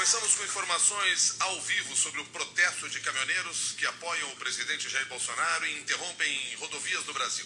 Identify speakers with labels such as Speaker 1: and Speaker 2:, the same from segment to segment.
Speaker 1: Começamos com informações ao vivo sobre o protesto de caminhoneiros que apoiam o presidente Jair Bolsonaro e interrompem rodovias do Brasil.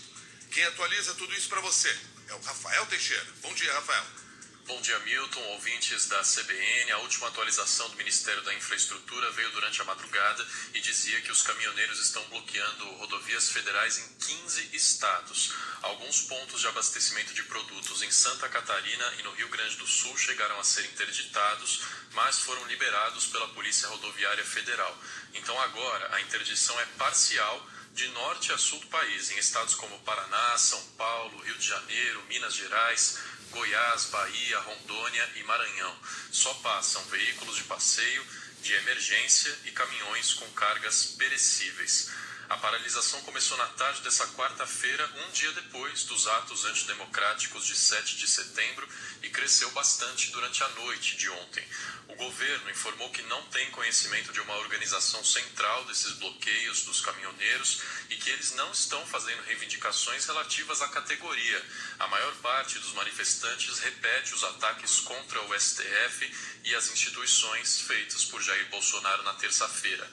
Speaker 1: Quem atualiza tudo isso para você é o Rafael Teixeira. Bom dia, Rafael.
Speaker 2: Bom dia, Milton, ouvintes da CBN. A última atualização do Ministério da Infraestrutura veio durante a madrugada e dizia que os caminhoneiros estão bloqueando rodovias federais em 15 estados. Alguns pontos de abastecimento de produtos em Santa Catarina e no Rio Grande do Sul chegaram a ser interditados, mas foram liberados pela Polícia Rodoviária Federal. Então agora a interdição é parcial de norte a sul do país, em estados como Paraná, São Paulo, Rio de Janeiro, Minas Gerais, Goiás, Bahia, Rondônia e Maranhão. Só passam veículos de passeio, de emergência e caminhões com cargas perecíveis. A paralisação começou na tarde dessa quarta-feira, um dia depois dos atos antidemocráticos de 7 de setembro, e cresceu bastante durante a noite de ontem. O governo informou que não tem conhecimento de uma organização central desses bloqueios dos caminhoneiros e que eles não estão fazendo reivindicações relativas à categoria. A maior parte dos manifestantes repete os ataques contra o STF e as instituições feitos por Jair Bolsonaro na terça-feira.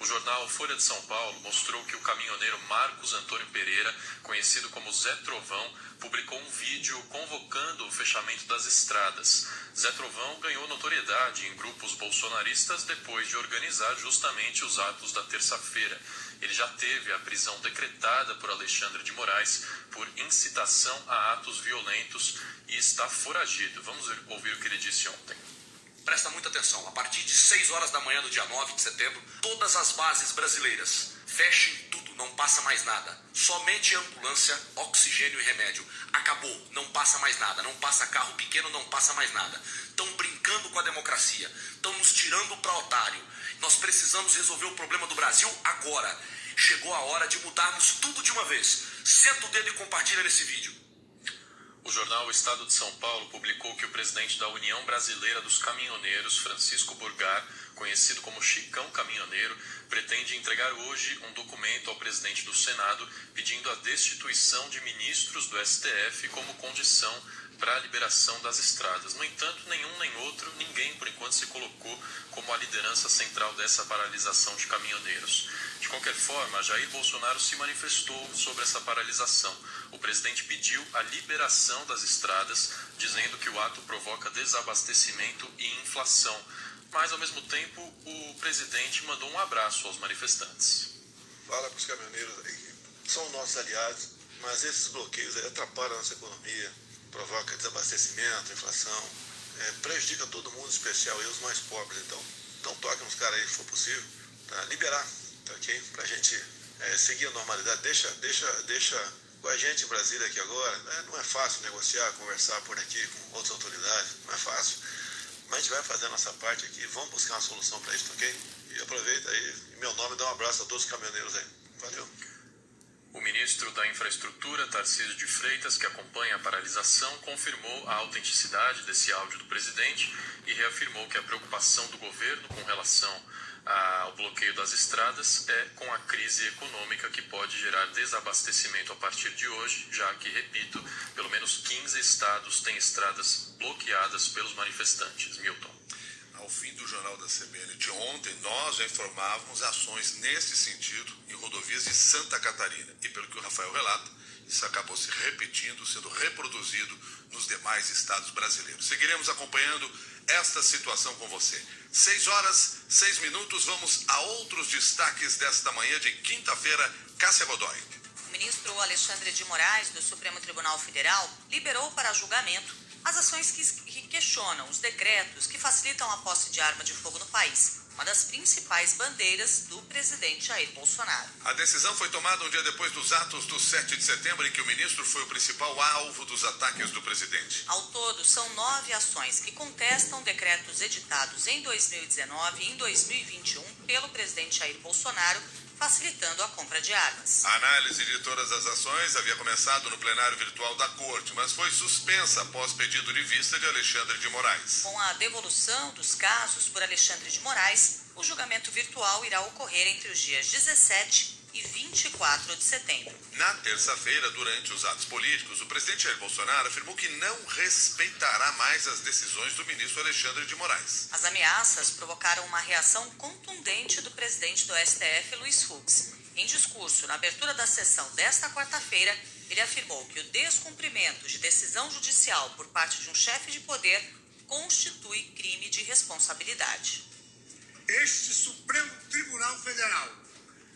Speaker 2: O jornal Folha de São Paulo mostrou que o caminhoneiro Marcos Antônio Pereira, conhecido como Zé Trovão, publicou um vídeo convocando o fechamento das estradas. Zé Trovão ganhou notoriedade em grupos bolsonaristas depois de organizar justamente os atos da terça-feira. Ele já teve a prisão decretada por Alexandre de Moraes por incitação a atos violentos e está foragido. Vamos ouvir o que ele disse ontem.
Speaker 3: Presta muita atenção. A partir de 6 horas da manhã do dia 9 de setembro, todas as bases brasileiras fechem tudo, não passa mais nada. Somente ambulância, oxigênio e remédio. Acabou, não passa mais nada. Não passa carro pequeno, não passa mais nada. Estão brincando com a democracia. Estão nos tirando para otário. Nós precisamos resolver o problema do Brasil agora. Chegou a hora de mudarmos tudo de uma vez. Senta o dedo e compartilha esse vídeo.
Speaker 2: O jornal Estado de São Paulo publicou que o presidente da União Brasileira dos Caminhoneiros, Francisco Burgar, conhecido como Chicão Caminhoneiro, pretende entregar hoje um documento ao presidente do Senado pedindo a destituição de ministros do STF como condição para a liberação das estradas. No entanto, nenhum nem outro, ninguém por enquanto se colocou como a liderança central dessa paralisação de caminhoneiros. De qualquer forma, Jair Bolsonaro se manifestou sobre essa paralisação. O presidente pediu a liberação das estradas, dizendo que o ato provoca desabastecimento e inflação. Mas, ao mesmo tempo, o presidente mandou um abraço aos manifestantes.
Speaker 4: Fala para os caminhoneiros aí, são nossos aliados, mas esses bloqueios atrapalham a nossa economia, provoca desabastecimento, inflação, é, prejudica todo mundo, em especial e os mais pobres. Então, então toque nos caras aí, se for possível, para liberar tá ok? Para a gente é, seguir a normalidade. Deixa, deixa, deixa com a gente em Brasília aqui agora. Né? Não é fácil negociar, conversar por aqui com outras autoridades, não é fácil. Mas a gente vai fazer a nossa parte aqui, vamos buscar uma solução para isso, ok? E aproveita aí, em meu nome, dá um abraço a todos os caminhoneiros aí. Valeu.
Speaker 2: O ministro da Infraestrutura, Tarcísio de Freitas, que acompanha a paralisação, confirmou a autenticidade desse áudio do presidente e reafirmou que a preocupação do governo com relação ao bloqueio das estradas é com a crise econômica que pode gerar desabastecimento a partir de hoje, já que, repito, pelo menos 15 estados têm estradas bloqueadas pelos manifestantes. Milton.
Speaker 1: Ao fim do jornal da CBN de ontem, nós já informávamos ações nesse sentido em rodovias de Santa Catarina. E pelo que o Rafael relata, isso acabou se repetindo, sendo reproduzido nos demais estados brasileiros. Seguiremos acompanhando esta situação com você. Seis horas, seis minutos, vamos a outros destaques desta manhã de quinta-feira. Cássia Godoy.
Speaker 5: O ministro Alexandre de Moraes, do Supremo Tribunal Federal, liberou para julgamento as ações que questionam os decretos que facilitam a posse de arma de fogo no país uma das principais bandeiras do presidente Jair Bolsonaro.
Speaker 1: A decisão foi tomada um dia depois dos atos do 7 de setembro, em que o ministro foi o principal alvo dos ataques do presidente.
Speaker 5: Ao todo, são nove ações que contestam decretos editados em 2019 e em 2021 pelo presidente Jair Bolsonaro facilitando a compra de armas.
Speaker 1: A análise de todas as ações havia começado no plenário virtual da Corte, mas foi suspensa após pedido de vista de Alexandre de Moraes.
Speaker 5: Com a devolução dos casos por Alexandre de Moraes, o julgamento virtual irá ocorrer entre os dias 17 e e 24 de setembro.
Speaker 1: Na terça-feira, durante os atos políticos, o presidente Jair Bolsonaro afirmou que não respeitará mais as decisões do ministro Alexandre de Moraes.
Speaker 5: As ameaças provocaram uma reação contundente do presidente do STF, Luiz Fux. Em discurso na abertura da sessão desta quarta-feira, ele afirmou que o descumprimento de decisão judicial por parte de um chefe de poder constitui crime de responsabilidade.
Speaker 6: Este Supremo Tribunal Federal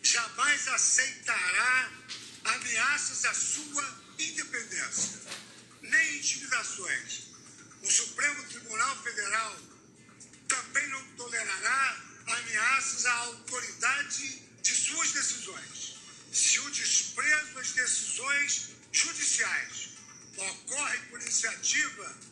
Speaker 6: jamais aceitará ameaças à sua independência, nem intimidações. O Supremo Tribunal Federal também não tolerará ameaças à autoridade de suas decisões. Se o desprezo às decisões judiciais ocorre por iniciativa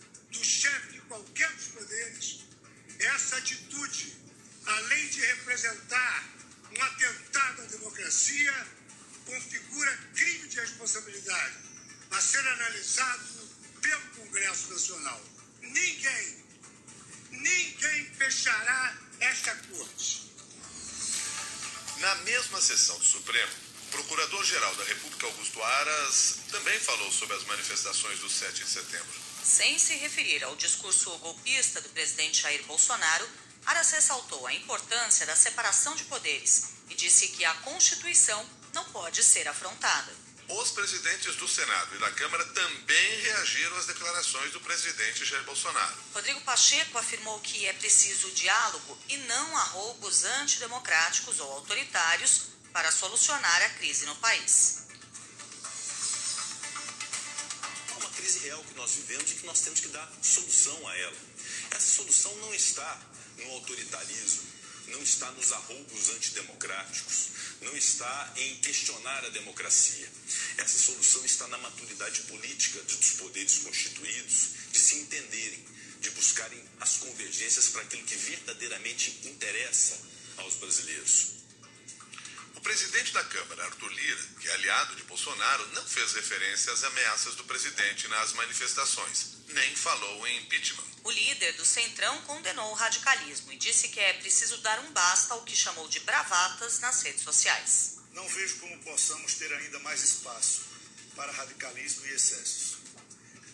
Speaker 1: Na mesma sessão do Supremo, o Procurador-Geral da República, Augusto Aras, também falou sobre as manifestações do 7 de setembro.
Speaker 5: Sem se referir ao discurso golpista do presidente Jair Bolsonaro, Aras ressaltou a importância da separação de poderes e disse que a Constituição não pode ser afrontada.
Speaker 1: Os presidentes do Senado e da Câmara também reagiram às declarações do presidente Jair Bolsonaro.
Speaker 5: Rodrigo Pacheco afirmou que é preciso diálogo e não arroubos antidemocráticos ou autoritários para solucionar a crise no país.
Speaker 7: Há uma crise real que nós vivemos e que nós temos que dar solução a ela. Essa solução não está no autoritarismo, não está nos arroubos antidemocráticos, não está em questionar a democracia. Essa solução está na maturidade política dos poderes constituídos, de se entenderem, de buscarem as convergências para aquilo que verdadeiramente interessa aos brasileiros.
Speaker 1: O presidente da Câmara, Arthur Lira, que é aliado de Bolsonaro, não fez referência às ameaças do presidente nas manifestações, nem falou em impeachment.
Speaker 5: O líder do Centrão condenou o radicalismo e disse que é preciso dar um basta ao que chamou de bravatas nas redes sociais.
Speaker 6: Não vejo como possamos ter ainda mais espaço para radicalismo e excessos.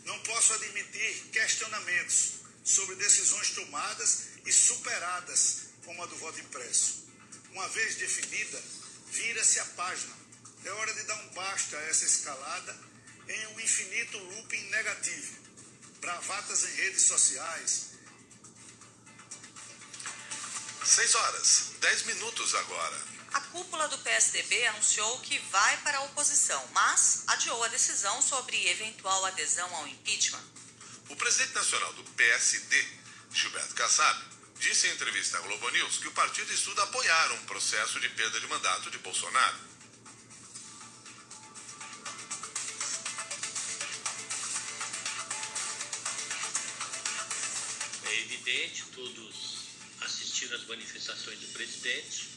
Speaker 6: Não posso admitir questionamentos sobre decisões tomadas e superadas, como a do voto impresso. Uma vez definida, vira-se a página. É hora de dar um basta a essa escalada em um infinito looping negativo. Bravatas em redes sociais.
Speaker 1: Seis horas, dez minutos agora.
Speaker 5: A cúpula do PSDB anunciou que vai para a oposição, mas adiou a decisão sobre eventual adesão ao impeachment.
Speaker 1: O presidente nacional do PSD, Gilberto Kassab, disse em entrevista à Globo News que o partido estuda apoiar um processo de perda de mandato de Bolsonaro.
Speaker 8: Evidente, todos assistiram às manifestações do presidente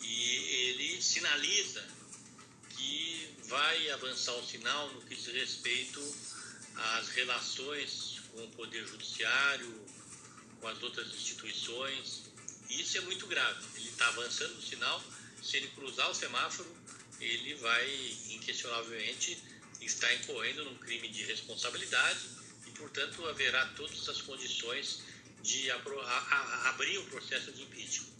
Speaker 8: e ele sinaliza que vai avançar o sinal no que diz respeito às relações com o Poder Judiciário, com as outras instituições. Isso é muito grave. Ele está avançando o sinal. Se ele cruzar o semáforo, ele vai, inquestionavelmente, estar incorrendo num crime de responsabilidade portanto, haverá todas as condições de abrir o processo de impeachment.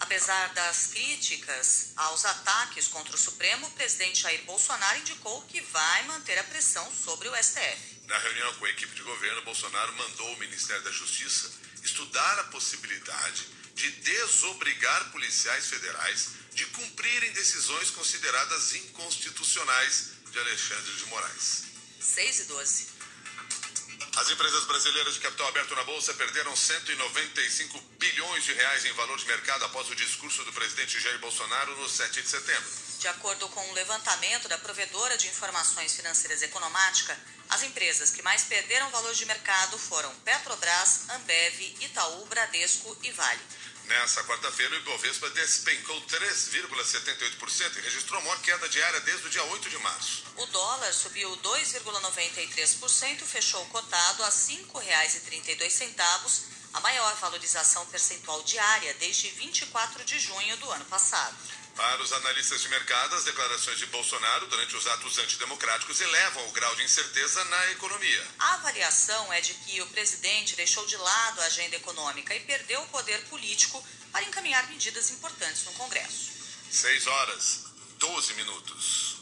Speaker 5: Apesar das críticas aos ataques contra o Supremo, o presidente Jair Bolsonaro indicou que vai manter a pressão sobre o STF.
Speaker 1: Na reunião com a equipe de governo, Bolsonaro mandou o Ministério da Justiça estudar a possibilidade de desobrigar policiais federais de cumprirem decisões consideradas inconstitucionais de Alexandre de Moraes.
Speaker 5: 6 e 12.
Speaker 1: As empresas brasileiras de capital aberto na Bolsa perderam 195 bilhões de reais em valor de mercado após o discurso do presidente Jair Bolsonaro no 7 de setembro.
Speaker 5: De acordo com um levantamento da provedora de informações financeiras Economática, as empresas que mais perderam valor de mercado foram Petrobras, Ambev, Itaú, Bradesco e Vale.
Speaker 1: Nessa quarta-feira, o Ibovespa despencou 3,78% e registrou a maior queda diária desde o dia 8 de março.
Speaker 5: O dólar subiu 2,93% e fechou cotado a R$ 5,32, a maior valorização percentual diária desde 24 de junho do ano passado.
Speaker 1: Para os analistas de mercado, as declarações de Bolsonaro durante os atos antidemocráticos elevam o grau de incerteza na economia.
Speaker 5: A avaliação é de que o presidente deixou de lado a agenda econômica e perdeu o poder político para encaminhar medidas importantes no Congresso.
Speaker 1: 6 horas, 12 minutos.